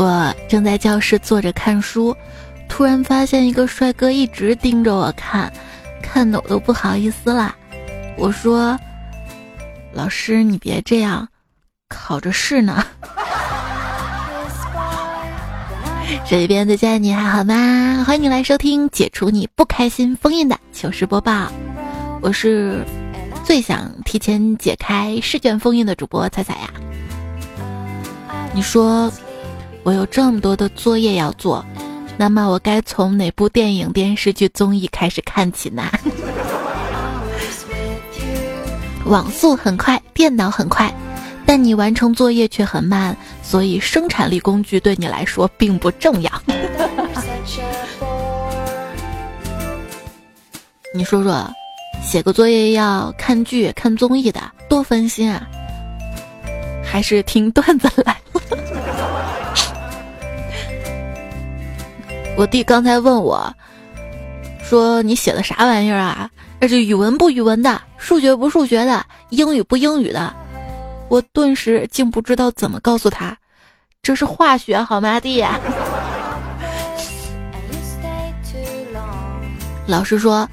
我正在教室坐着看书，突然发现一个帅哥一直盯着我看，看的我都不好意思啦。我说：“老师，你别这样，考着试呢。”这边的家你还好吗？欢迎你来收听解除你不开心封印的糗事播报，我是最想提前解开试卷封印的主播彩彩呀。你说我有这么多的作业要做，那么我该从哪部电影、电视剧、综艺开始看起呢？网速很快，电脑很快。但你完成作业却很慢，所以生产力工具对你来说并不重要。你说说，写个作业要看剧、看综艺的，多分心啊！还是听段子来。我弟刚才问我，说你写的啥玩意儿啊？这是语文不语文的，数学不数学的，英语不英语的。我顿时竟不知道怎么告诉他，这是化学好吗，弟？老师说：“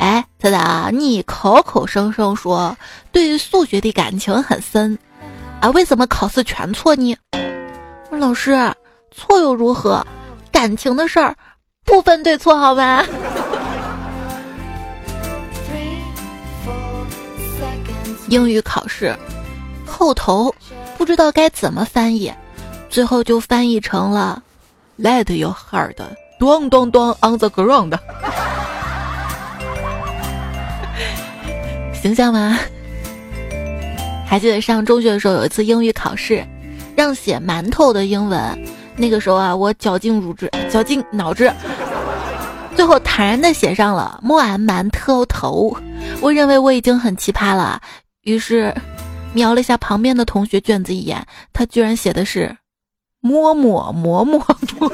哎，彩彩，你口口声声说对于数学的感情很深，啊，为什么考试全错呢？”老师，错又如何？感情的事儿不分对错好吗？英语考试。后头不知道该怎么翻译，最后就翻译成了 “Let your heart 咚咚咚 on the ground”，形象吗？还记得上中学的时候有一次英语考试，让写馒头的英文，那个时候啊，我绞尽乳汁，绞尽脑汁，最后坦然的写上了“摸俺馒头头”。我认为我已经很奇葩了，于是。瞄了一下旁边的同学卷子一眼，他居然写的是“摸摸摸摸摸”。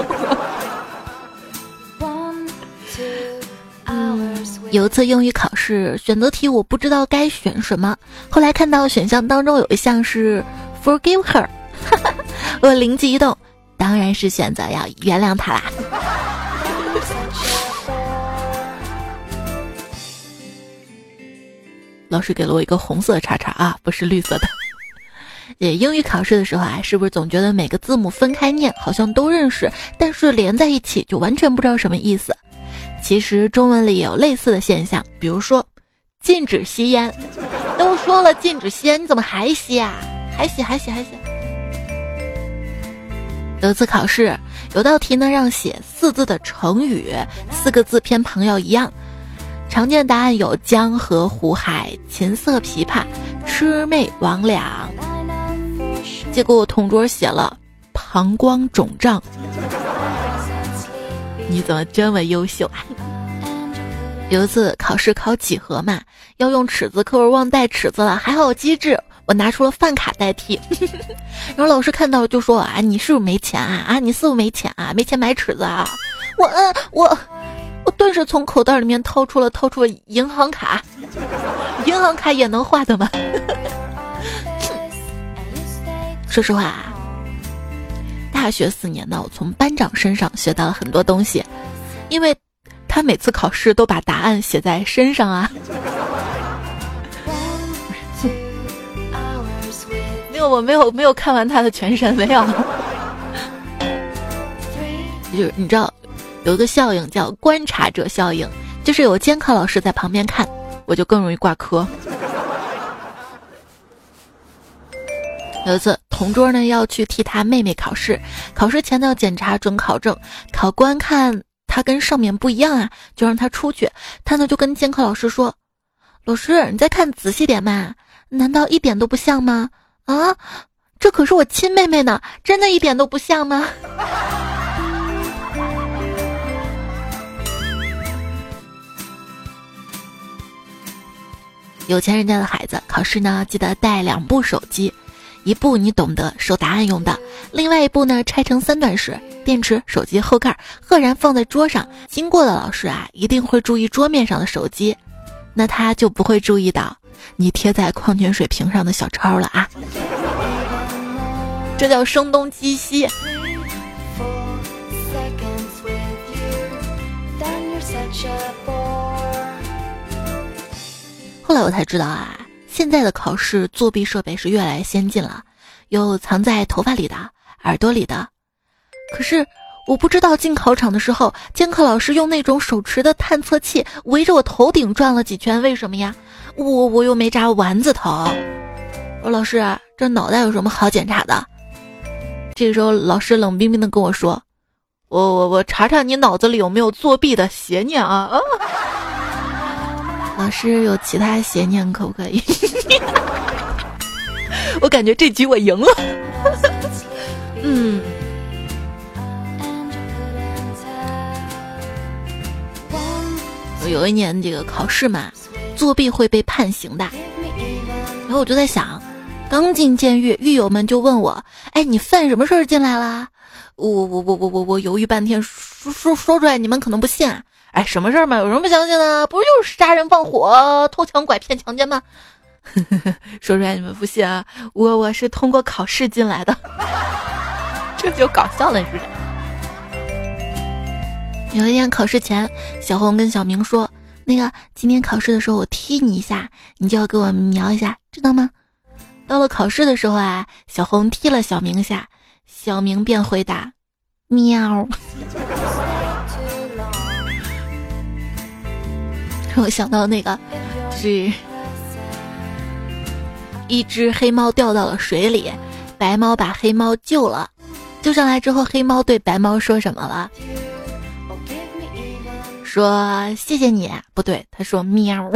有一次英语考试选择题，我不知道该选什么，后来看到选项当中有一项是 “forgive her”，我灵机一动，当然是选择要原谅他啦。老师给了我一个红色叉叉啊，不是绿色的。也英语考试的时候啊，是不是总觉得每个字母分开念好像都认识，但是连在一起就完全不知道什么意思？其实中文里也有类似的现象，比如说禁止吸烟，都说了禁止吸烟，你怎么还吸啊？还吸还吸还吸。有一次考试，有道题呢让写四字的成语，四个字偏旁要一样。常见答案有江河湖海、琴瑟琵琶、魑魅魍魉。结果我同桌写了膀胱肿胀。你怎么这么优秀啊？有一次考试考几何嘛，要用尺子，可我忘带尺子了。还好机智，我拿出了饭卡代替。然后老师看到就说啊，你是不是没钱啊？啊，你是不是没钱啊？没钱买尺子啊？我嗯我。我顿时从口袋里面掏出了掏出了银行卡，银行卡也能画的吗？说实话啊，大学四年呢，我从班长身上学到了很多东西，因为他每次考试都把答案写在身上啊。没有，我没有没有看完他的全身，没有。就是你知道。有一个效应叫观察者效应，就是有监考老师在旁边看，我就更容易挂科。有一次，同桌呢要去替他妹妹考试，考试前呢要检查准考证，考官看他跟上面不一样啊，就让他出去。他呢就跟监考老师说：“老师，你再看仔细点嘛，难道一点都不像吗？啊，这可是我亲妹妹呢，真的一点都不像吗？” 有钱人家的孩子考试呢，记得带两部手机，一步你懂得，收答案用的。另外一步呢，拆成三段式，电池、手机后盖赫然放在桌上。经过的老师啊，一定会注意桌面上的手机，那他就不会注意到你贴在矿泉水瓶上的小抄了啊。这叫声东击西。后来我才知道啊。现在的考试作弊设备是越来越先进了，有藏在头发里的、耳朵里的。可是我不知道进考场的时候，监考老师用那种手持的探测器围着我头顶转了几圈，为什么呀？我我又没扎丸子头。我说老师，这脑袋有什么好检查的？这个时候老师冷冰冰的跟我说：“我我我查查你脑子里有没有作弊的邪念啊！”啊老师有其他邪念可不可以？我感觉这局我赢了。嗯。有一年这个考试嘛，作弊会被判刑的。然后我就在想，刚进监狱，狱友们就问我：“哎，你犯什么事儿进来啦？”我我我我我我犹豫半天，说说说出来，你们可能不信啊。哎，什么事儿嘛？有什么不相信的？不就是杀人放火、偷抢拐骗、强奸吗？说出来你们不信啊！我我是通过考试进来的，这就搞笑了，是不是？有一天考试前，小红跟小明说：“那个今天考试的时候，我踢你一下，你就要给我瞄一下，知道吗？”到了考试的时候啊，小红踢了小明一下，小明便回答：“喵。”让我想到那个，是一只黑猫掉到了水里，白猫把黑猫救了，救上来之后，黑猫对白猫说什么了？说谢谢你，不对，他说喵。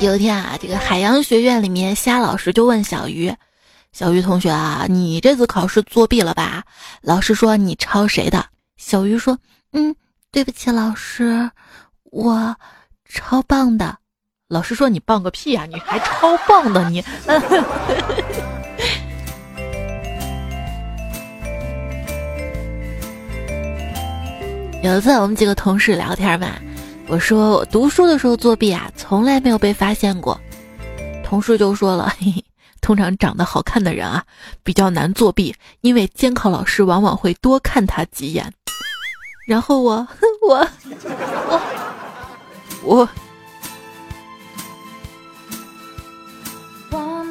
有一天啊，这个海洋学院里面，虾老师就问小鱼：“小鱼同学啊，你这次考试作弊了吧？”老师说：“你抄谁的？”小鱼说。嗯，对不起，老师，我超棒的。老师说你棒个屁呀，你还超棒的你。有一次我们几个同事聊天嘛，我说我读书的时候作弊啊，从来没有被发现过。同事就说了，嘿嘿，通常长得好看的人啊，比较难作弊，因为监考老师往往会多看他几眼。然后我 我我我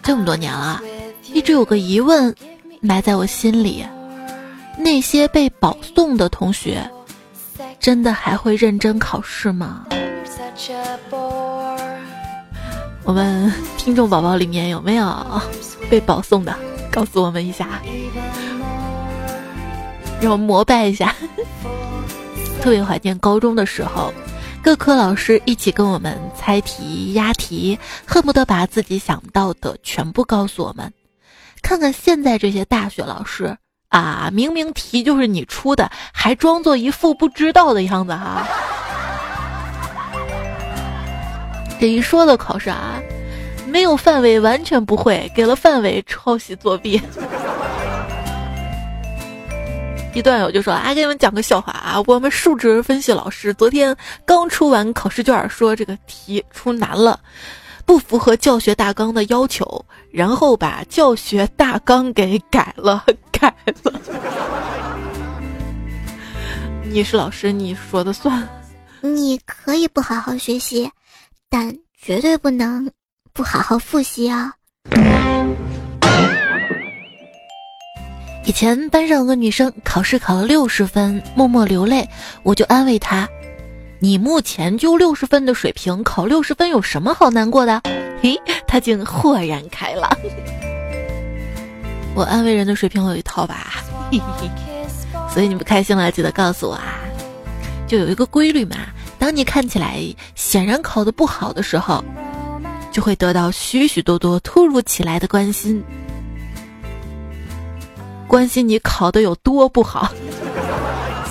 这么多年了，一直有个疑问埋在我心里：那些被保送的同学，真的还会认真考试吗？我们听众宝宝里面有没有被保送的？告诉我们一下。让我膜拜一下，特别怀念高中的时候，各科老师一起跟我们猜题、押题，恨不得把自己想到的全部告诉我们。看看现在这些大学老师啊，明明题就是你出的，还装作一副不知道的样子哈。这一说的考试啊，没有范围完全不会，给了范围抄袭作弊。一段友就说：“啊，给你们讲个笑话啊！我们数值分析老师昨天刚出完考试卷，说这个题出难了，不符合教学大纲的要求，然后把教学大纲给改了，改了。你是老师，你说的算。你可以不好好学习，但绝对不能不好好复习啊。”以前班上有个女生考试考了六十分，默默流泪，我就安慰她：“你目前就六十分的水平，考六十分有什么好难过的？” 嘿，她竟豁然开朗。我安慰人的水平有一套吧，所以你不开心了，记得告诉我啊。就有一个规律嘛，当你看起来显然考得不好的时候，就会得到许许多多突如其来的关心。关心你考的有多不好，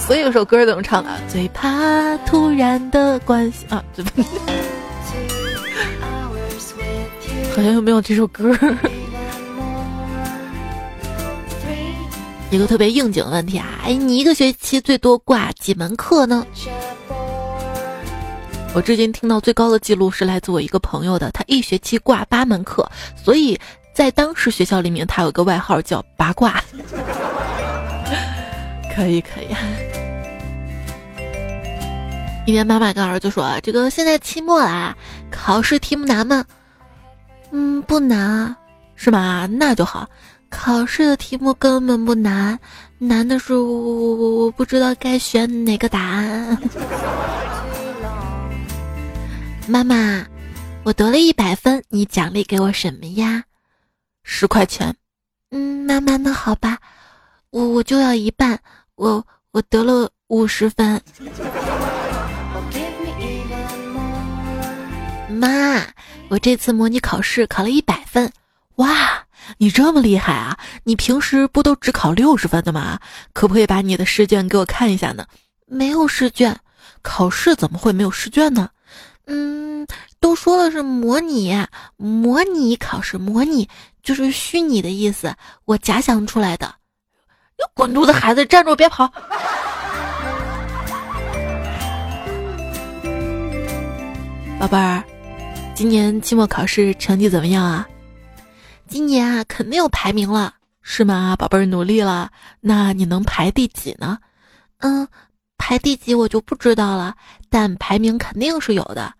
所以有首歌怎么唱的？最怕突然的关心啊！好像又没有这首歌。一个特别应景的问题啊！哎，你一个学期最多挂几门课呢？我至今听到最高的记录是来自我一个朋友的，他一学期挂八门课，所以。在当时学校里面，他有个外号叫“八卦”。可以可以。一天，妈妈跟儿子说：“这个现在期末啦，考试题目难吗？”“嗯，不难，是吗？那就好。考试的题目根本不难，难的是我我我我不知道该选哪个答案。”妈妈，我得了一百分，你奖励给我什么呀？十块钱。嗯，妈妈，那好吧，我我就要一半，我我得了五十分。妈，我这次模拟考试考了一百分，哇，你这么厉害啊！你平时不都只考六十分的吗？可不可以把你的试卷给我看一下呢？没有试卷，考试怎么会没有试卷呢？嗯，都说了是模拟，模拟考试，模拟就是虚拟的意思，我假想出来的。滚犊子孩子，站住，别跑！宝贝儿。今年期末考试成绩怎么样啊？今年啊，肯定有排名了，是吗？宝贝儿努力了，那你能排第几呢？嗯，排第几我就不知道了，但排名肯定是有的。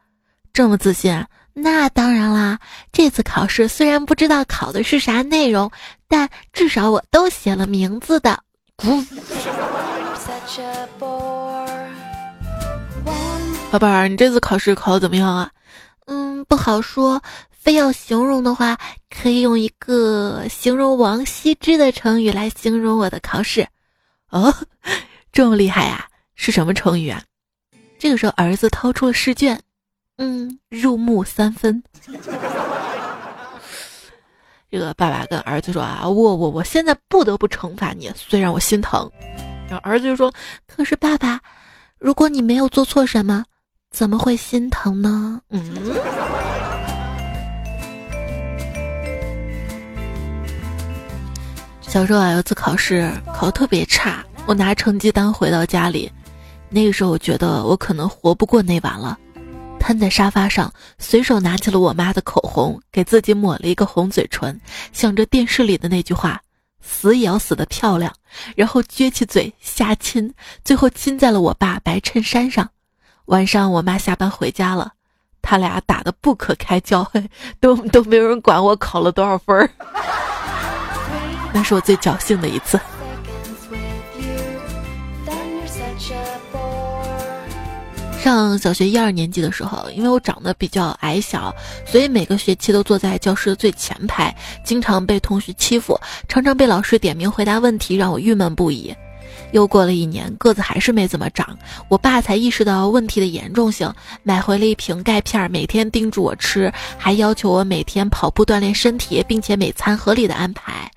这么自信？那当然啦！这次考试虽然不知道考的是啥内容，但至少我都写了名字的。宝贝儿，你这次考试考的怎么样啊？嗯，不好说。非要形容的话，可以用一个形容王羲之的成语来形容我的考试。哦，这么厉害呀？是什么成语啊？这个时候，儿子掏出了试卷。嗯，入木三分。这个爸爸跟儿子说啊，我我我现在不得不惩罚你，虽然我心疼。然后儿子就说，可是爸爸，如果你没有做错什么。怎么会心疼呢？嗯，小时候啊，有次考试考的特别差，我拿成绩单回到家里，那个时候我觉得我可能活不过那晚了，瘫在沙发上，随手拿起了我妈的口红，给自己抹了一个红嘴唇，想着电视里的那句话“死也要死的漂亮”，然后撅起嘴瞎亲，最后亲在了我爸白衬衫上。晚上我妈下班回家了，他俩打得不可开交，都都没有人管我考了多少分儿。那是我最侥幸的一次。上小学一二年级的时候，因为我长得比较矮小，所以每个学期都坐在教室的最前排，经常被同学欺负，常常被老师点名回答问题，让我郁闷不已。又过了一年，个子还是没怎么长，我爸才意识到问题的严重性，买回了一瓶钙片，每天叮嘱我吃，还要求我每天跑步锻炼身体，并且每餐合理的安排。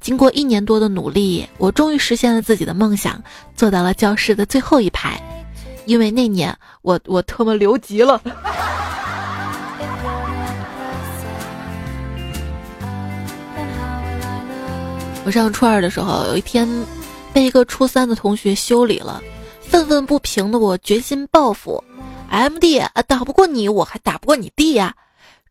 经过一年多的努力，我终于实现了自己的梦想，坐到了教室的最后一排。因为那年我我特么留级了。我上初二的时候，有一天。被一个初三的同学修理了，愤愤不平的我决心报复。M D 啊，打不过你，我还打不过你弟呀！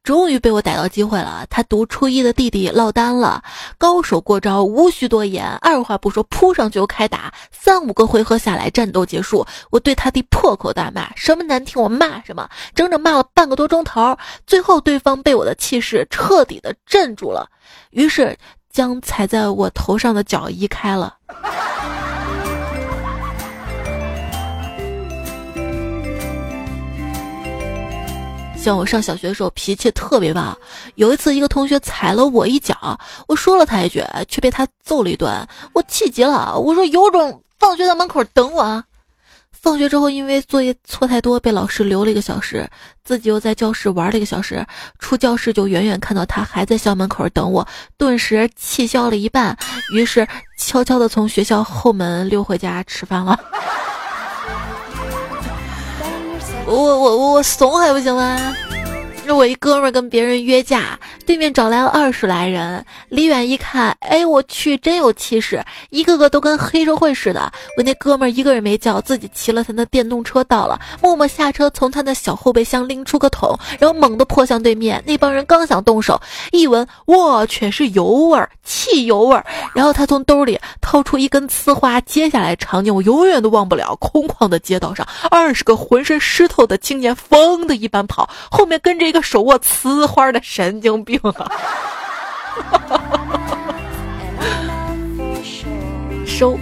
终于被我逮到机会了，他读初一的弟弟落单了，高手过招，无需多言，二话不说扑上去就开打，三五个回合下来，战斗结束，我对他弟破口大骂，什么难听我骂什么，整整骂了半个多钟头，最后对方被我的气势彻底的镇住了，于是将踩在我头上的脚移开了。像我上小学的时候脾气特别暴，有一次一个同学踩了我一脚，我说了他一句，却被他揍了一顿，我气急了，我说有种放学在门口等我啊！放学之后因为作业错太多，被老师留了一个小时，自己又在教室玩了一个小时，出教室就远远看到他还在校门口等我，顿时气消了一半，于是悄悄的从学校后门溜回家吃饭了。我我我怂还不行吗？那我一哥们跟别人约架，对面找来了二十来人，离远一看，哎，我去，真有气势，一个个都跟黑社会似的。我那哥们一个人没叫，自己骑了他的电动车到了，默默下车，从他那小后备箱拎出个桶，然后猛地泼向对面。那帮人刚想动手，一闻，我去，是油味儿，汽油味儿。然后他从兜里掏出一根呲花，接下来场景我永远都忘不了。空旷的街道上，二十个浑身湿透的青年疯的一般跑，后面跟着一手握雌花的神经病啊！收。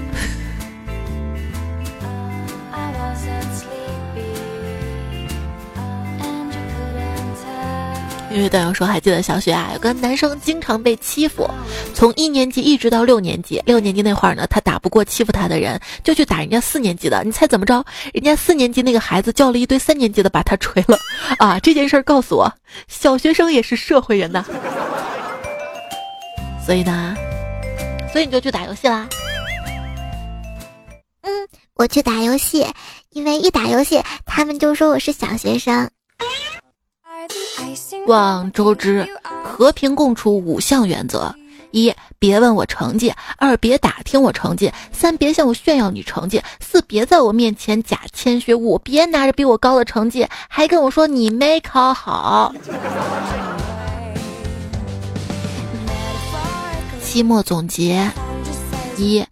因为段友说还记得小学啊，有个男生经常被欺负，从一年级一直到六年级。六年级那会儿呢，他打不过欺负他的人，就去打人家四年级的。你猜怎么着？人家四年级那个孩子叫了一堆三年级的把他锤了。啊，这件事儿告诉我，小学生也是社会人呐。所以呢，所以你就去打游戏啦。嗯，我去打游戏，因为一打游戏，他们就说我是小学生。望周知，和平共处五项原则：一、别问我成绩；二、别打听我成绩；三、别向我炫耀你成绩；四、别在我面前假谦虚；五、别拿着比我高的成绩还跟我说你没考好。期末总结：一、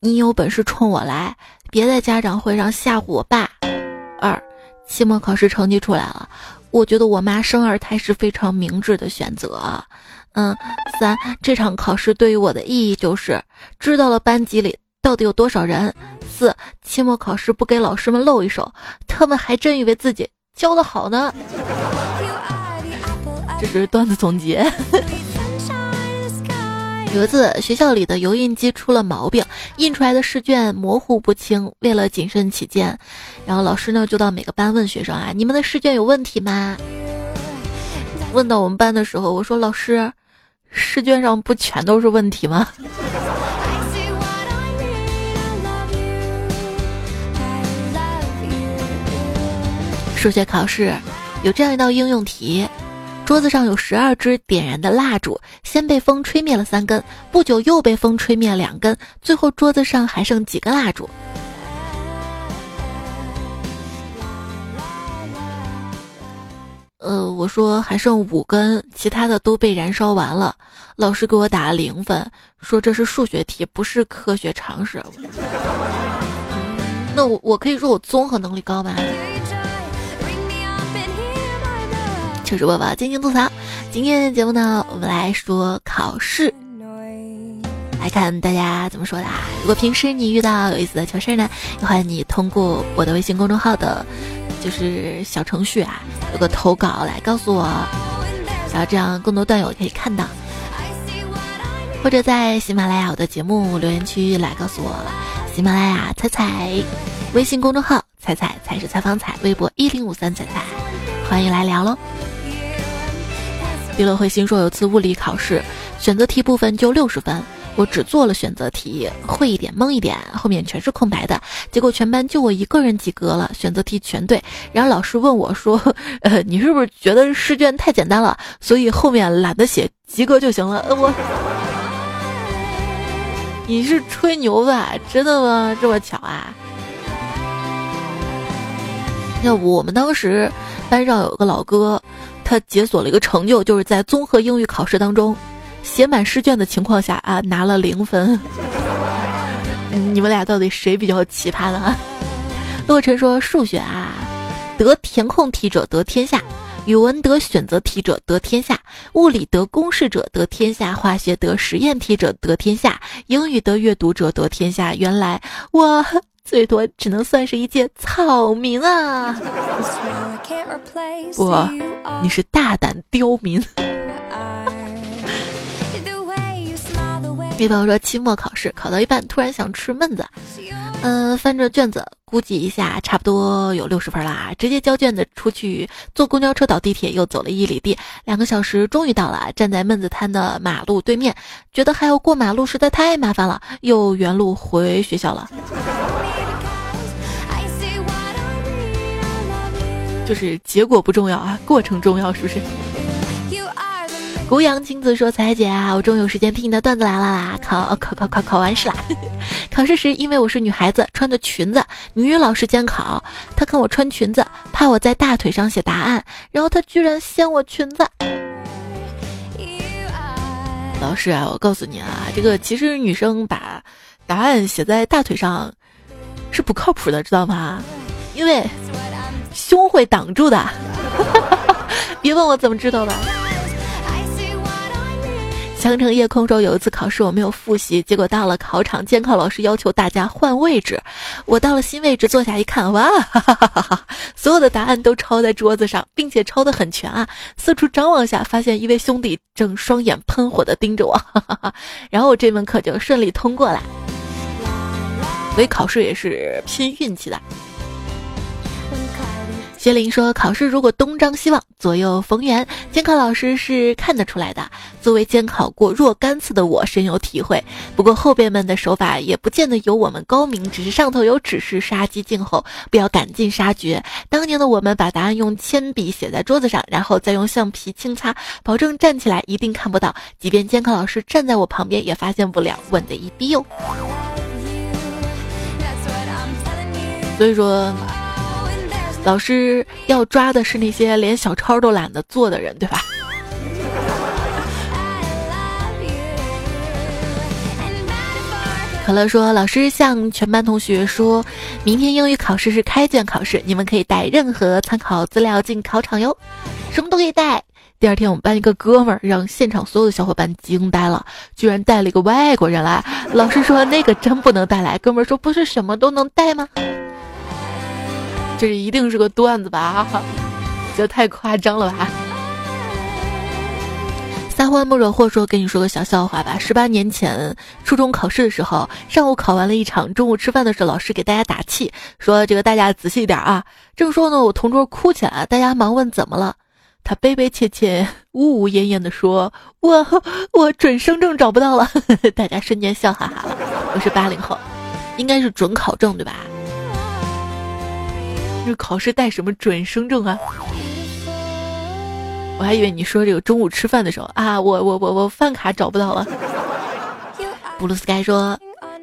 你有本事冲我来，别在家长会上吓唬我爸；二、期末考试成绩出来了。我觉得我妈生二胎是非常明智的选择，嗯，三这场考试对于我的意义就是知道了班级里到底有多少人。四期末考试不给老师们露一手，他们还真以为自己教的好呢。这是段子总结。有一次，学校里的油印机出了毛病，印出来的试卷模糊不清。为了谨慎起见，然后老师呢就到每个班问学生啊：“你们的试卷有问题吗？”问到我们班的时候，我说：“老师，试卷上不全都是问题吗？” 数学考试有这样一道应用题。桌子上有十二支点燃的蜡烛，先被风吹灭了三根，不久又被风吹灭两根，最后桌子上还剩几根蜡烛？呃，我说还剩五根，其他的都被燃烧完了。老师给我打了零分，说这是数学题，不是科学常识。那我我可以说我综合能力高吗？糗事播报，静静吐槽。今天的节目呢，我们来说考试，来看大家怎么说的。如果平时你遇到有意思的糗事呢，也欢迎你通过我的微信公众号的，就是小程序啊，有个投稿来告诉我，然后这样更多段友可以看到。或者在喜马拉雅我的节目留言区来告诉我，喜马拉雅彩彩，微信公众号彩彩才是采访彩，微博一零五三彩彩，欢迎来聊喽。娱乐会新说，有次物理考试，选择题部分就六十分，我只做了选择题，会一点蒙一点，后面全是空白的。结果全班就我一个人及格了，选择题全对。然后老师问我说：“呃，你是不是觉得试卷太简单了，所以后面懒得写，及格就行了？”我，你是吹牛吧？真的吗？这么巧啊？要不我们当时班上有个老哥。他解锁了一个成就，就是在综合英语考试当中，写满试卷的情况下啊，拿了零分。你们俩到底谁比较奇葩呢？洛尘说：数学啊，得填空题者得天下；语文得选择题者得天下；物理得公式者得天下；化学得实验题者得天下；英语得阅读者得天下。原来我。最多只能算是一介草民啊！不，你是大胆刁民。比方说期末考试考到一半，突然想吃焖子，嗯，翻着卷子估计一下，差不多有六十分啦，直接交卷子出去，坐公交车倒地铁，又走了一里地，两个小时终于到了，站在焖子摊的马路对面，觉得还要过马路实在太麻烦了，又原路回学校了。就是结果不重要啊，过程重要，是不是？古阳亲自说：“彩姐啊，我终于有时间听你的段子来了啦！考考考考考完试啦！考试时因为我是女孩子，穿的裙子，女老师监考，她看我穿裙子，怕我在大腿上写答案，然后她居然掀我裙子。老师啊，我告诉你啊，这个其实女生把答案写在大腿上是不靠谱的，知道吗？因为胸会挡住的。别问我怎么知道的。”香城夜空中有一次考试我没有复习，结果到了考场，监考老师要求大家换位置。我到了新位置坐下一看，哇，哈哈哈哈所有的答案都抄在桌子上，并且抄得很全啊！四处张望下，发现一位兄弟正双眼喷火的盯着我，哈哈哈然后我这门课就顺利通过了。所以考试也是拼运气的。谢林说：“考试如果东张西望，左右逢源，监考老师是看得出来的。作为监考过若干次的我，深有体会。不过后辈们的手法也不见得有我们高明，只是上头有指示，杀鸡儆猴，不要赶尽杀绝。当年的我们把答案用铅笔写在桌子上，然后再用橡皮轻擦，保证站起来一定看不到，即便监考老师站在我旁边也发现不了，稳的一逼哟。所以说。”老师要抓的是那些连小抄都懒得做的人，对吧？可乐说：“老师向全班同学说，明天英语考试是开卷考试，你们可以带任何参考资料进考场哟，什么都可以带。”第二天，我们班一个哥们儿让现场所有的小伙伴惊呆了，居然带了一个外国人来。老师说：“那个真不能带来。”哥们儿说：“不是什么都能带吗？”这一定是个段子吧？这太夸张了吧！撒欢不惹祸说，跟你说个小笑话吧。十八年前初中考试的时候，上午考完了一场，中午吃饭的时候，老师给大家打气，说这个大家仔细一点啊。正说呢，我同桌哭起来，大家忙问怎么了，他悲悲切切、呜呜咽咽的说：“我我准生证找不到了。”大家瞬间笑哈哈了。我是八零后，应该是准考证对吧？这考试带什么准生证啊？我还以为你说这个中午吃饭的时候啊，我我我我饭卡找不到了。布鲁斯盖说，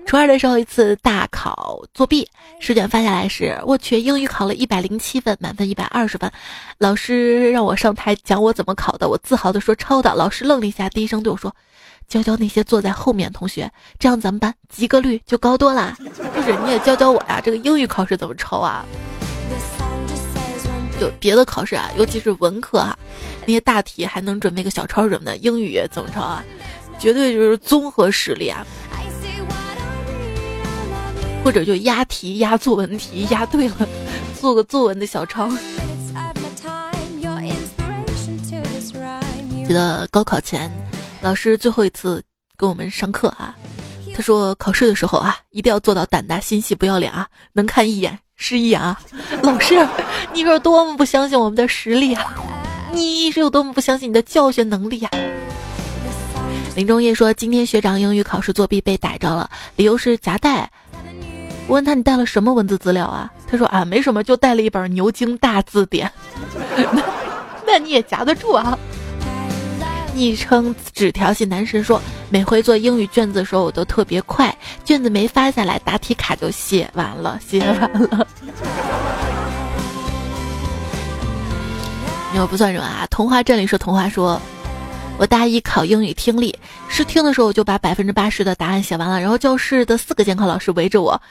初二的时候一次大考作弊，试卷发下来时，我去英语考了一百零七分，满分一百二十分。老师让我上台讲我怎么考的，我自豪的说抄的。老师愣了一下，低声对我说：“教教那些坐在后面同学，这样咱们班及格率就高多啦。”就是你也教教我呀，这个英语考试怎么抄啊？有别的考试啊，尤其是文科啊，那些大题还能准备个小抄什么的。英语怎么抄啊？绝对就是综合实力啊！或者就押题、押作文题，押对了，做个作文的小抄。记得高考前，老师最后一次跟我们上课啊，他说考试的时候啊，一定要做到胆大心细、不要脸啊，能看一眼。是一眼啊，老师，你是有多么不相信我们的实力啊？你是有多么不相信你的教学能力呀？林中叶说，今天学长英语考试作弊被逮着了，理由是夹带。我问他你带了什么文字资料啊？他说啊，没什么，就带了一本牛津大字典。那那你也夹得住啊？昵称纸条系男神说，每回做英语卷子的时候，我都特别快，卷子没发下来，答题卡就写完了，写完了。你又不算什么啊？童话镇里说童话说，我大一考英语听力试听的时候，我就把百分之八十的答案写完了，然后教室的四个监考老师围着我，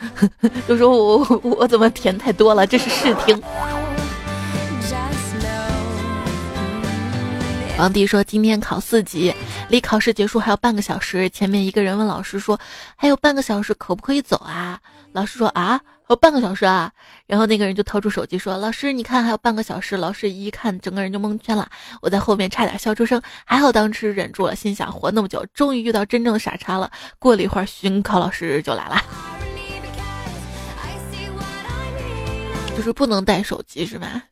就说我我怎么填太多了？这是试听。王迪说：“今天考四级，离考试结束还有半个小时。前面一个人问老师说：‘还有半个小时，可不可以走啊？’老师说：‘啊，还有半个小时啊。’然后那个人就掏出手机说：‘老师，你看还有半个小时。’老师一看，整个人就蒙圈了。我在后面差点笑出声，还好当时忍住了，心想活那么久，终于遇到真正的傻叉了。过了一会儿，巡考老师就来了，就是不能带手机是吧？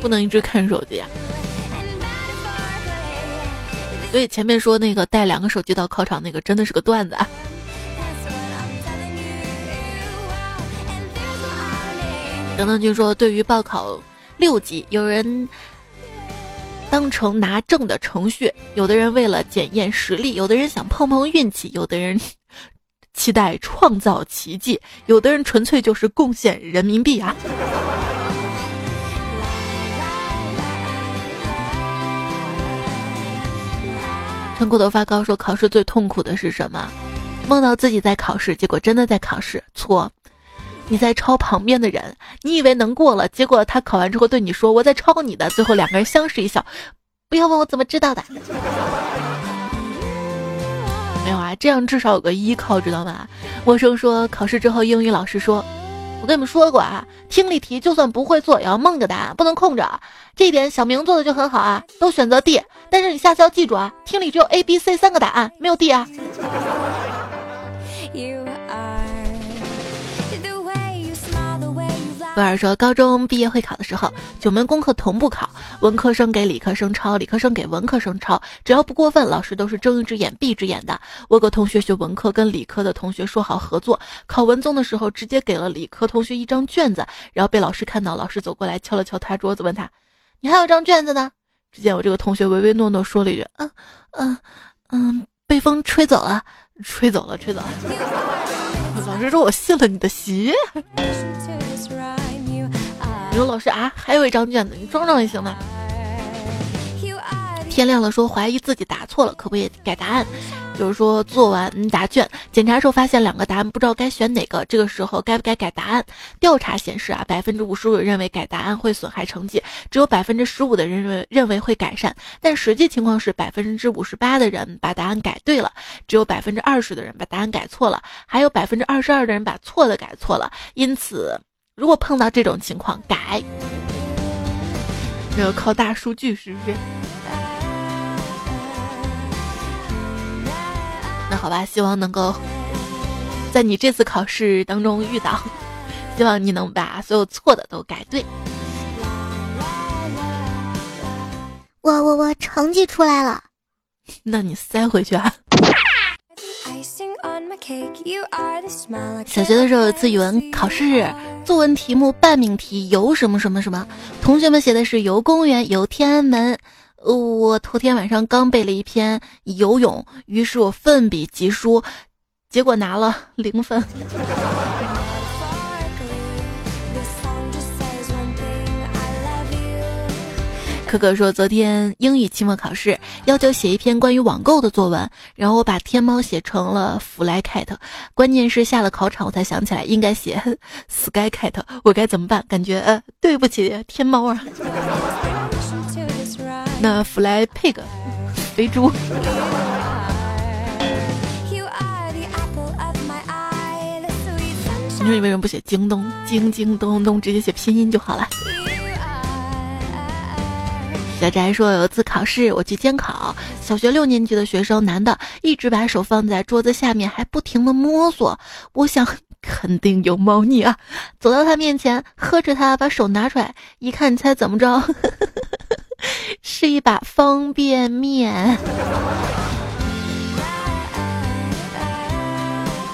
不能一直看手机。”所以前面说那个带两个手机到考场那个真的是个段子啊。等等，据说对于报考六级，有人当成拿证的程序，有的人为了检验实力，有的人想碰碰运气，有的人期待创造奇迹，有的人纯粹就是贡献人民币啊。陈骨头发高说：“考试最痛苦的是什么？梦到自己在考试，结果真的在考试。错，你在抄旁边的人，你以为能过了，结果他考完之后对你说：‘我在抄你的。’最后两个人相视一笑。不要问我怎么知道的。没有啊，这样至少有个依靠，知道吗？陌生说考试之后，英语老师说。”我跟你们说过啊，听力题就算不会做，也要蒙个答案，不能空着。这一点小明做的就很好啊，都选择 D。但是你下次要记住啊，听力只有 A、B、C 三个答案，没有 D 啊。威尔说，高中毕业会考的时候，九门功课同步考，文科生给理科生抄，理科生给文科生抄，只要不过分，老师都是睁一只眼闭一只眼的。我有个同学学文科，跟理科的同学说好合作，考文综的时候直接给了理科同学一张卷子，然后被老师看到，老师走过来敲了敲他桌子，问他：“你还有张卷子呢？”只见我这个同学唯唯诺诺说了一句：“嗯嗯嗯，被风吹走了，吹走了，吹走了。”老师说：“我信了你的邪。”你说老师啊，还有一张卷子，你装装也行吗？天亮了，说怀疑自己答错了，可不可以改答案？就是说做完答卷，检查时候发现两个答案，不知道该选哪个，这个时候该不该改答案？调查显示啊，百分之五十五认为改答案会损害成绩，只有百分之十五的人认为认为会改善，但实际情况是百分之五十八的人把答案改对了，只有百分之二十的人把答案改错了，还有百分之二十二的人把错的改错了，因此。如果碰到这种情况，改，这要靠大数据，是不是？那好吧，希望能够在你这次考试当中遇到，希望你能把所有错的都改对。我我我，成绩出来了，那你塞回去啊。小学的时候有一次语文考试，作文题目半命题游什么什么什么，同学们写的是游公园、游天安门。我头天晚上刚背了一篇游泳，于是我奋笔疾书，结果拿了零分。可可说，昨天英语期末考试要求写一篇关于网购的作文，然后我把天猫写成了 fly cat，关键是下了考场我才想起来应该写 sky cat，我该怎么办？感觉呃对不起天猫啊。那 fly pig，肥猪。你说你为什么不写京东？京京东东直接写拼音就好了。小宅说：“有一次考试，我去监考，小学六年级的学生，男的，一直把手放在桌子下面，还不停的摸索。我想肯定有猫腻啊，走到他面前，呵着他，把手拿出来，一看，你猜怎么着？是一把方便面。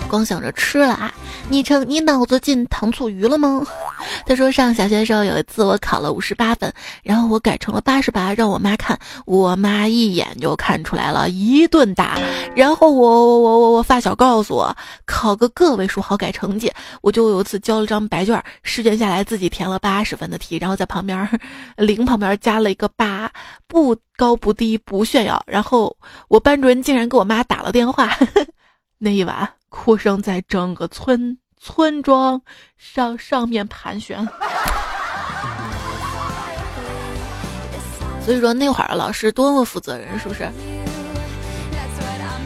光想着吃了啊。”昵称你脑子进糖醋鱼了吗？他说上小学的时候有一次我考了五十八分，然后我改成了八十八，让我妈看，我妈一眼就看出来了，一顿打。然后我我我我我发小告诉我，考个个位数好改成绩。我就有一次交了张白卷，试卷下来自己填了八十分的题，然后在旁边零旁边加了一个八，不高不低不炫耀。然后我班主任竟然给我妈打了电话，那一晚。哭声在整个村村庄上上面盘旋，所以说那会儿老师多么负责任，是不是？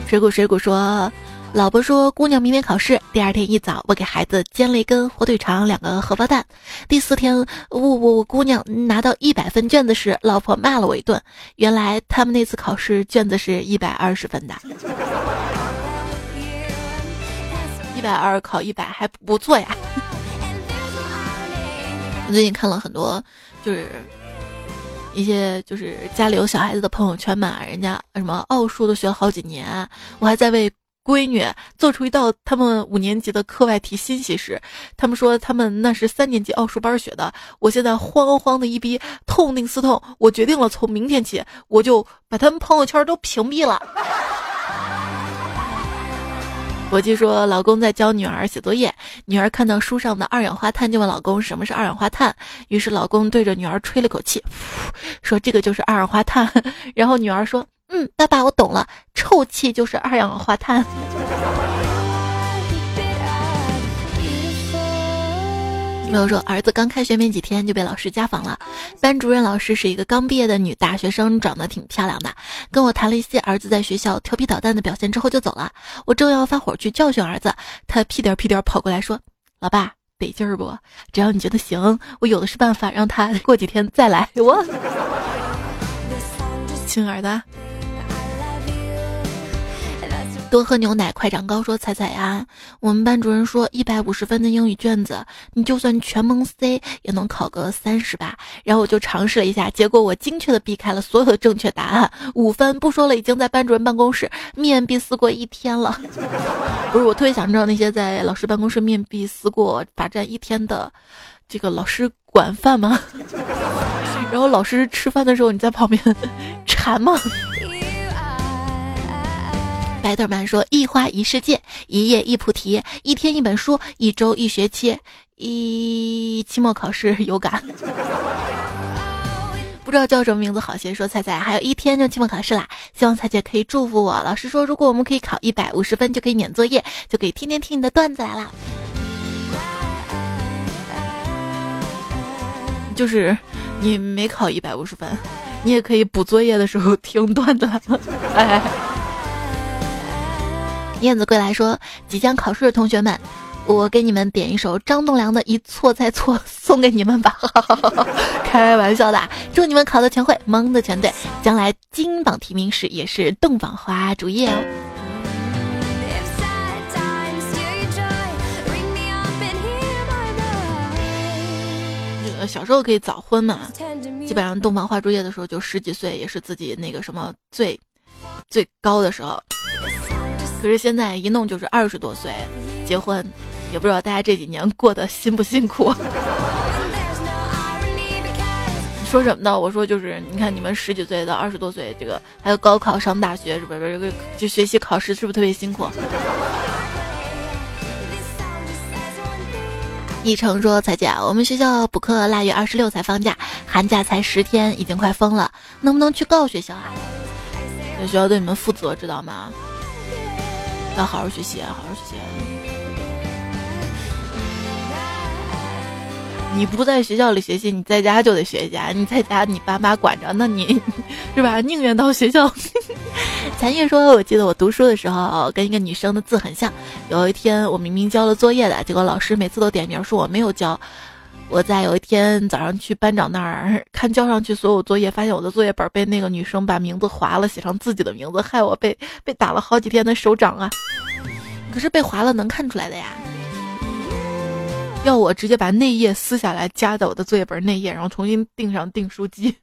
水果水果说，老婆说姑娘明天考试，第二天一早我给孩子煎了一根火腿肠，两个荷包蛋。第四天我我我姑娘拿到一百分卷子时，老婆骂了我一顿。原来他们那次考试卷子是一百二十分的。一百二考一百还不错呀！我最近看了很多，就是一些就是家里有小孩子的朋友圈嘛，人家什么奥数都学了好几年，我还在为闺女做出一道他们五年级的课外题新习时，他们说他们那是三年级奥数班学的。我现在慌慌的一逼，痛定思痛，我决定了，从明天起我就把他们朋友圈都屏蔽了。我记说，老公在教女儿写作业，女儿看到书上的二氧化碳，就问老公什么是二氧化碳。于是老公对着女儿吹了口气，说这个就是二氧化碳。然后女儿说：“嗯，爸爸，我懂了，臭气就是二氧化碳。”朋友说儿子刚开学没几天就被老师家访了，班主任老师是一个刚毕业的女大学生，长得挺漂亮的，跟我谈了一些儿子在学校调皮捣蛋的表现之后就走了。我正要发火去教训儿子，他屁颠屁颠跑过来说：“老爸得劲儿不？只要你觉得行，我有的是办法让他过几天再来。”我，亲儿子。多喝牛奶，快长高。说彩彩呀，我们班主任说一百五十分的英语卷子，你就算全蒙 C 也能考个三十吧。然后我就尝试了一下，结果我精确的避开了所有的正确答案，五分。不说了，已经在班主任办公室面壁思过一天了。不是，我特别想知道那些在老师办公室面壁思过、罚站一天的这个老师管饭吗？然后老师吃饭的时候你在旁边 馋吗？白德曼说：“一花一世界，一叶一菩提，一天一本书，一周一学期，一期末考试有感。不知道叫什么名字好些。说彩彩还有一天就期末考试啦，希望彩姐可以祝福我。老师说，如果我们可以考一百五十分，就可以免作业，就可以天天听你的段子来了。就是你没考一百五十分，你也可以补作业的时候听段子。哎。”燕子归来说：“即将考试的同学们，我给你们点一首张栋梁的《一错再错》，送给你们吧。开玩笑的，祝你们考的全会，蒙的全对，将来金榜题名时也是洞房花烛夜哦。”小时候可以早婚嘛，基本上洞房花烛夜的时候就十几岁，也是自己那个什么最最高的时候。可是现在一弄就是二十多岁结婚，也不知道大家这几年过得辛不辛苦。说什么呢？我说就是，你看你们十几岁到二十多岁，这个还有高考上大学，是不是？这个就学习考试是不是特别辛苦？一成说：“彩姐，我们学校补课腊月二十六才放假，寒假才十天，已经快疯了，能不能去告学校啊？学校对你们负责，知道吗？”要好好学习，好好学习。你不在学校里学习，你在家就得学习啊。你在家，你爸妈管着，那你 是吧？宁愿到学校。残月说：“我记得我读书的时候，跟一个女生的字很像。有一天，我明明交了作业的，结果老师每次都点名说我没有交。”我在有一天早上去班长那儿看交上去所有作业，发现我的作业本被那个女生把名字划了，写上自己的名字，害我被被打了好几天的手掌啊！可是被划了能看出来的呀。要我直接把内页撕下来夹在我的作业本内页，然后重新订上订书机。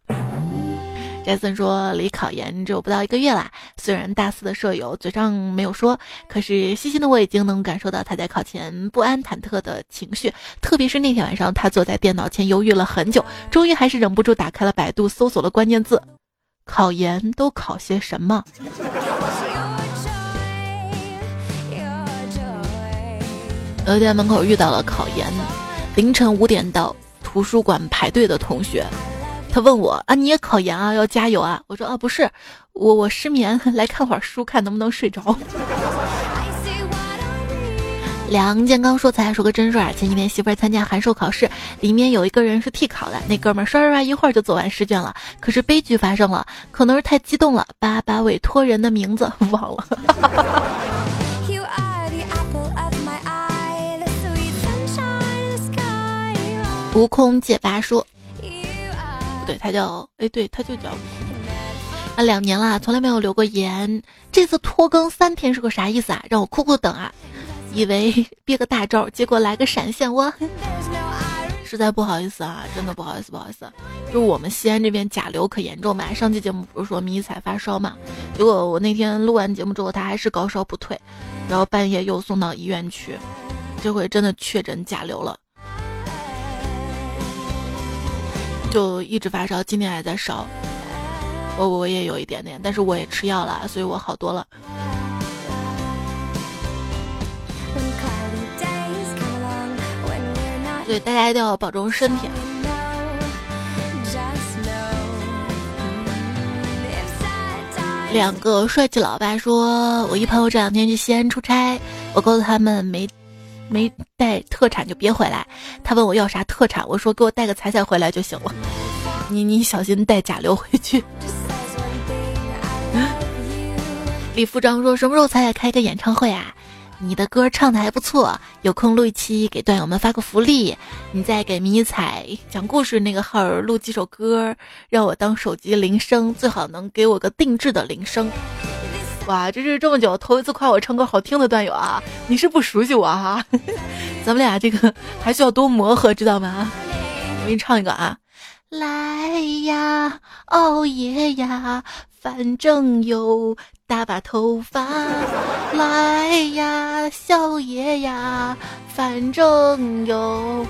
杰森说：“离考研只有不到一个月啦。虽然大四的舍友嘴上没有说，可是细心的我已经能感受到他在考前不安忐忑的情绪。特别是那天晚上，他坐在电脑前犹豫了很久，终于还是忍不住打开了百度，搜索了关键字：考研都考些什么？有一天门口遇到了考研，凌晨五点到图书馆排队的同学。”他问我啊，你也考研啊，要加油啊！我说啊，不是，我我失眠，来看会儿书，看能不能睡着。梁建刚说：“才说个真事儿，前几天媳妇儿参加函授考试，里面有一个人是替考的，那哥们儿刷刷刷一会儿就做完试卷了。可是悲剧发生了，可能是太激动了，把把委托人的名字 忘了。悟空解答说。对他叫哎，对他就叫啊，两年了，从来没有留过言。这次拖更三天是个啥意思啊？让我苦苦等啊，以为憋个大招，结果来个闪现，我实在不好意思啊，真的不好意思，不好意思。就我们西安这边甲流可严重嘛，上期节目不是说迷彩发烧嘛，结果我那天录完节目之后，他还是高烧不退，然后半夜又送到医院去，这回真的确诊甲流了，就一直发烧，今天还在烧。我我也有一点点，但是我也吃药了，所以我好多了。所以大家一定要保重身体。两个帅气老爸说：“我一朋友这两天去西安出差，我告诉他们没没带特产就别回来。他问我要啥特产，我说给我带个彩彩回来就行了。你你小心带甲流回去。”李副章说：“什么时候彩彩开个演唱会啊？”你的歌唱的还不错，有空录一期给段友们发个福利。你再给迷彩讲故事那个号录几首歌，让我当手机铃声，最好能给我个定制的铃声。哇，这是这么久头一次夸我唱歌好听的段友啊！你是不熟悉我哈？咱们俩这个还需要多磨合，知道吗？我给你唱一个啊。来呀，熬夜呀，反正有大把头发。来呀，宵夜呀，反正有。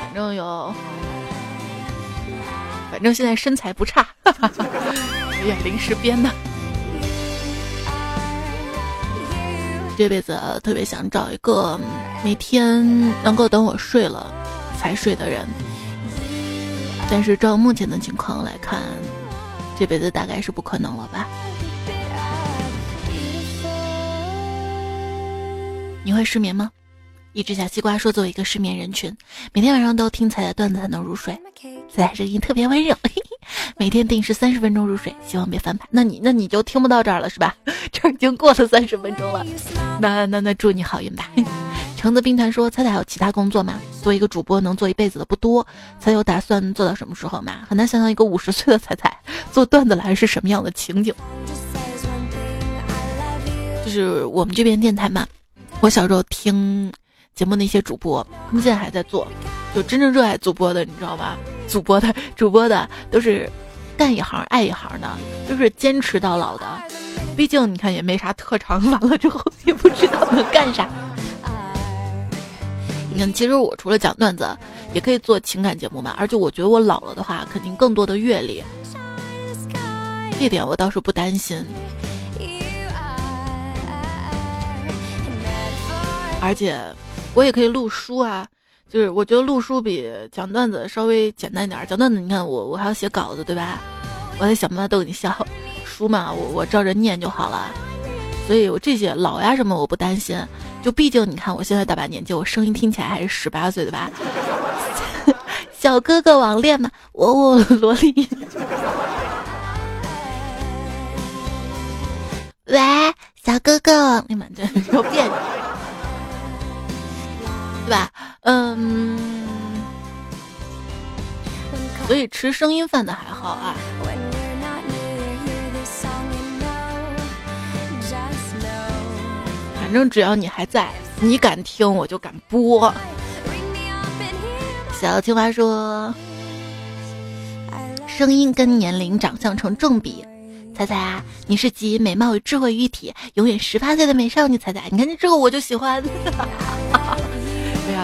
反正有，反正现在身材不差，哈哈哈有点临时编的。这辈子特别想找一个每天能够等我睡了才睡的人，但是照目前的情况来看，这辈子大概是不可能了吧？你会失眠吗？一只小西瓜说：“作为一个失眠人群，每天晚上都听彩彩段子才能入睡。彩彩声音特别温柔。”每天定时三十分钟入睡，希望别翻牌。那你那你就听不到这儿了是吧？这已经过了三十分钟了。那那那祝你好运吧。橙子兵团说：“彩彩有其他工作吗？做一个主播能做一辈子的不多，才有打算做到什么时候吗？很难想象一个五十岁的彩彩做段子来是什么样的情景。就是我们这边电台嘛，我小时候听节目那些主播，他们现在还在做，就真正热爱主播的，你知道吧？”主播的主播的都是干一行爱一行的，都是坚持到老的。毕竟你看也没啥特长，完了之后也不知道能干啥。你看，其实我除了讲段子，也可以做情感节目嘛。而且我觉得我老了的话，肯定更多的阅历，这点我倒是不担心。而且我也可以录书啊。就是我觉得录书比讲段子稍微简单点儿。讲段子，你看我我还要写稿子，对吧？我得想办法逗你笑。书嘛，我我照着念就好了。所以我这些老呀什么我不担心。就毕竟你看我现在大把年纪，我声音听起来还是十八岁的吧？小哥哥网恋嘛，我我萝莉。喂，小哥哥，你们这要别扭。对吧？嗯，所以吃声音饭的还好啊。反正只要你还在，你敢听我就敢播。小青蛙说：“声音跟年龄、长相成正比。”彩彩啊，你是集美貌与智慧于一体，永远十八岁的美少女。彩彩，你看这个我就喜欢。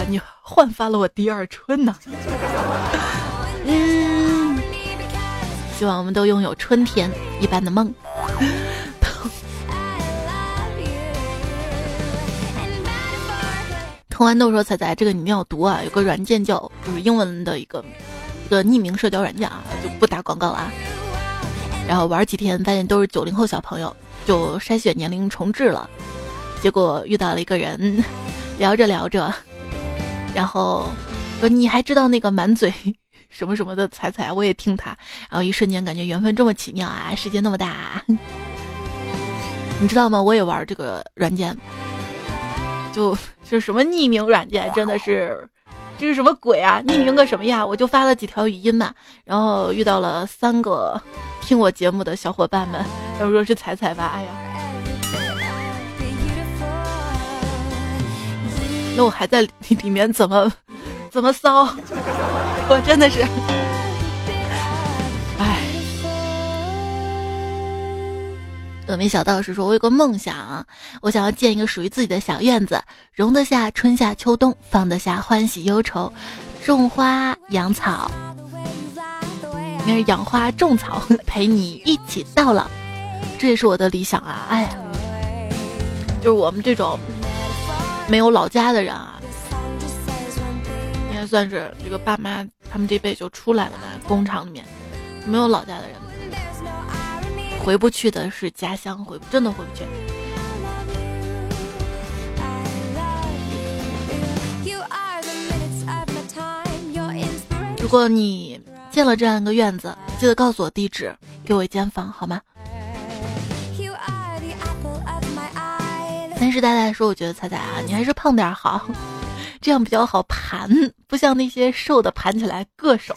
你焕发了我第二春呢！嗯，希望我们都拥有春天一般的梦。童豌豆说：“彩彩，这个你一定要读啊！有个软件叫，就是英文的一个一个匿名社交软件啊，就不打广告了啊。然后玩几天，发现都是九零后小朋友，就筛选年龄重置了。结果遇到了一个人，聊着聊着。”然后你还知道那个满嘴什么什么的彩彩，我也听他，然后一瞬间感觉缘分这么奇妙啊，世界那么大，你知道吗？我也玩这个软件，就就什么匿名软件，真的是这是什么鬼啊？匿名个什么呀？我就发了几条语音嘛，然后遇到了三个听我节目的小伙伴们，要说是彩彩吧，哎呀。那我还在里 里面怎么怎么骚？我真的是，唉。峨眉小道士说：“我有个梦想，我想要建一个属于自己的小院子，容得下春夏秋冬，放得下欢喜忧愁，种花养草，应该是养花种草，陪你一起到老。这也是我的理想啊！哎，就是我们这种没有老家的人啊，应该算是这个爸妈他们这辈就出来了嘛，工厂里面没有老家的人。”回不去的是家乡，回真的回不去。如果你建了这样一个院子，记得告诉我地址，给我一间房好吗？三师大大说：“我觉得彩彩啊，你还是胖点好，这样比较好盘，不像那些瘦的盘起来硌手。”。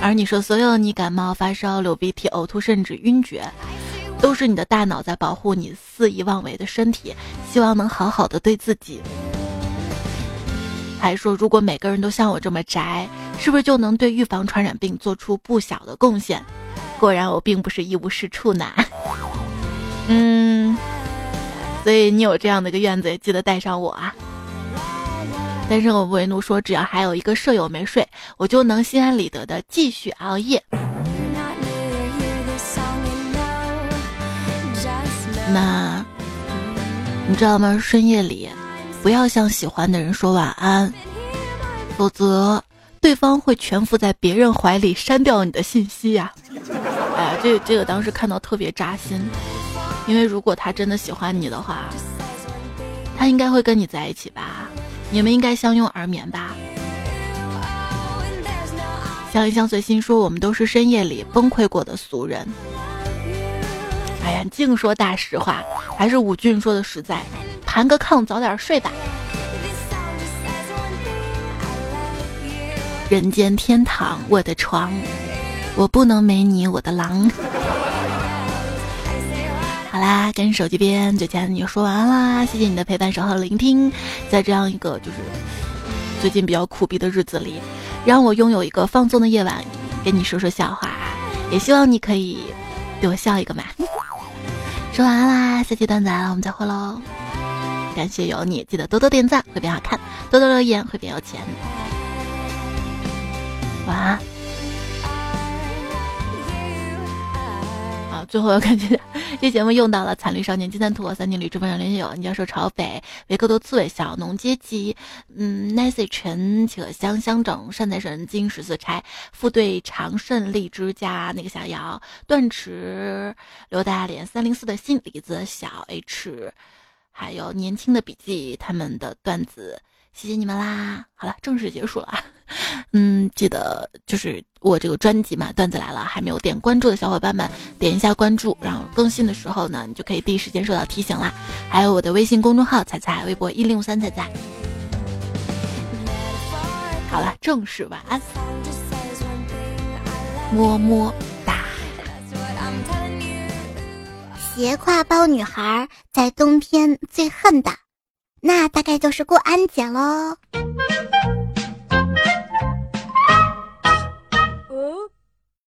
而你说，所有你感冒、发烧、流鼻涕、呕吐，甚至晕厥，都是你的大脑在保护你肆意妄为的身体，希望能好好的对自己。还说，如果每个人都像我这么宅，是不是就能对预防传染病做出不小的贡献？果然，我并不是一无是处呢。嗯，所以你有这样的一个院子，也记得带上我啊。但是我不为奴说：“只要还有一个舍友没睡，我就能心安理得的继续熬夜。”那，你知道吗？深夜里，不要向喜欢的人说晚安，否则对方会蜷伏在别人怀里删掉你的信息呀！哎，这这个当时看到特别扎心，因为如果他真的喜欢你的话，他应该会跟你在一起吧。你们应该相拥而眠吧。相依相随心说，我们都是深夜里崩溃过的俗人。哎呀，净说大实话，还是武俊说的实在。盘个炕，早点睡吧。人间天堂，我的床，我不能没你，我的狼。好啦，跟手机边最亲爱的你说完啦，谢谢你的陪伴、守候、聆听。在这样一个就是最近比较苦逼的日子里，让我拥有一个放纵的夜晚，跟你说说笑话。也希望你可以对我笑一个嘛。说完啦，下期段子来了，我们再会喽。感谢有你，记得多多点赞会变好看，多多留言会变有钱。晚安。最后要感谢这节目用到了惨绿少年金三兔三金旅直播上连线友，你要说朝北维克多刺猬小农阶级，嗯，Nancy 陈可香香整善财神金十四钗副队长胜利之家那个小姚断池刘大脸三零四的新李子小 H，还有年轻的笔记他们的段子。谢谢你们啦！好了，正式结束了。嗯，记得就是我这个专辑嘛，段子来了，还没有点关注的小伙伴们，点一下关注，然后更新的时候呢，你就可以第一时间收到提醒啦。还有我的微信公众号“彩彩”，微博一零五三彩彩。好了，正式晚安，么么哒。斜挎包女孩在冬天最恨的。那大概就是过安检喽。